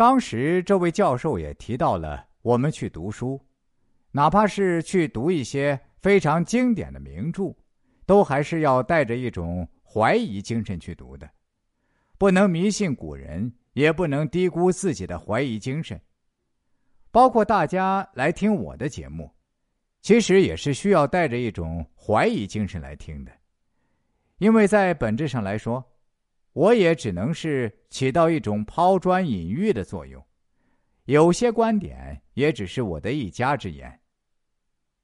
当时这位教授也提到了我们去读书，哪怕是去读一些非常经典的名著，都还是要带着一种怀疑精神去读的，不能迷信古人，也不能低估自己的怀疑精神。包括大家来听我的节目，其实也是需要带着一种怀疑精神来听的，因为在本质上来说，我也只能是起到一种抛砖引玉的作用，有些观点也只是我的一家之言，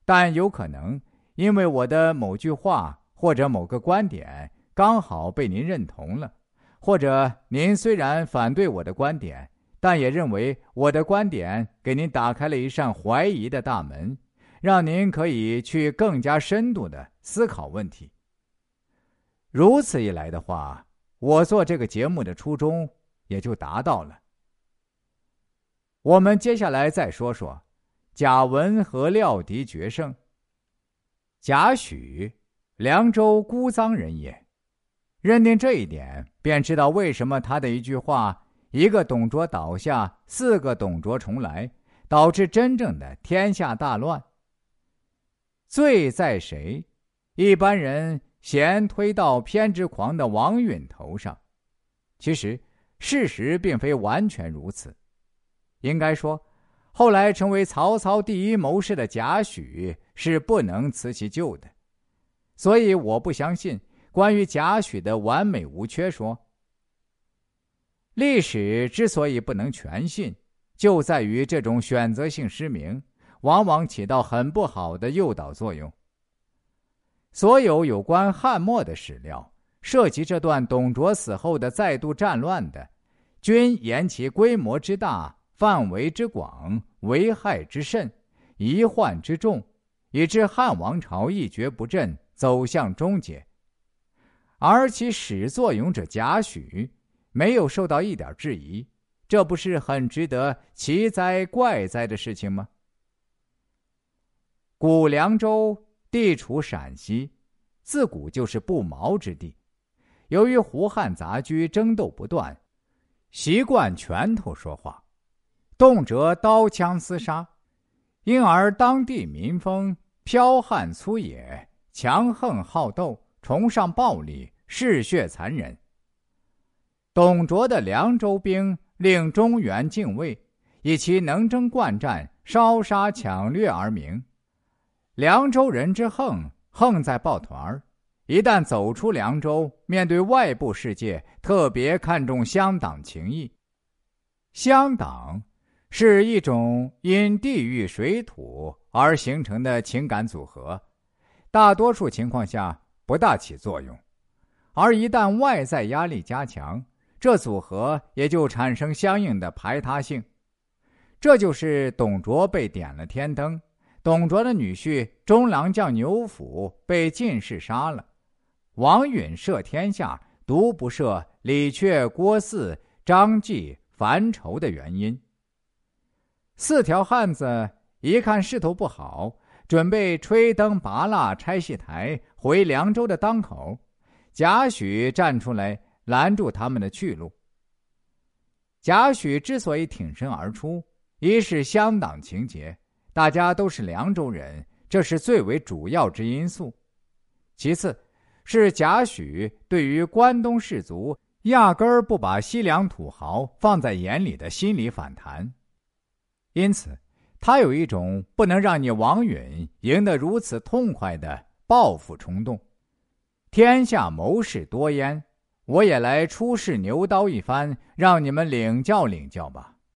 但有可能因为我的某句话或者某个观点刚好被您认同了，或者您虽然反对我的观点。但也认为我的观点给您打开了一扇怀疑的大门，让您可以去更加深度的思考问题。如此一来的话，我做这个节目的初衷也就达到了。我们接下来再说说贾文和廖敌决胜。贾诩，凉州姑臧人也。认定这一点，便知道为什么他的一句话。一个董卓倒下，四个董卓重来，导致真正的天下大乱。罪在谁？一般人嫌推到偏执狂的王允头上，其实事实并非完全如此。应该说，后来成为曹操第一谋士的贾诩是不能辞其咎的。所以，我不相信关于贾诩的完美无缺说。历史之所以不能全信，就在于这种选择性失明，往往起到很不好的诱导作用。所有有关汉末的史料，涉及这段董卓死后的再度战乱的，均言其规模之大、范围之广、危害之甚、遗患之重，以致汉王朝一蹶不振，走向终结。而其始作俑者贾诩。没有受到一点质疑，这不是很值得奇哉怪哉的事情吗？古凉州地处陕西，自古就是不毛之地。由于胡汉杂居，争斗不断，习惯拳头说话，动辄刀枪厮杀，因而当地民风剽悍粗野、强横好斗，崇尚暴力，嗜血残忍。董卓的凉州兵令中原敬畏，以其能征惯战、烧杀抢掠而名。凉州人之横，横在抱团儿。一旦走出凉州，面对外部世界，特别看重乡党情谊。乡党是一种因地域水土而形成的情感组合，大多数情况下不大起作用，而一旦外在压力加强。这组合也就产生相应的排他性，这就是董卓被点了天灯，董卓的女婿中郎将牛辅被进士杀了，王允摄天下，独不摄李榷、郭汜、张继、樊稠的原因。四条汉子一看势头不好，准备吹灯拔蜡拆戏台回凉州的当口，贾诩站出来。拦住他们的去路。贾诩之所以挺身而出，一是乡党情结，大家都是凉州人，这是最为主要之因素；其次，是贾诩对于关东士族压根儿不把西凉土豪放在眼里的心理反弹，因此，他有一种不能让你王允赢得如此痛快的报复冲动。天下谋士多焉。我也来出示牛刀一番，让你们领教领教吧。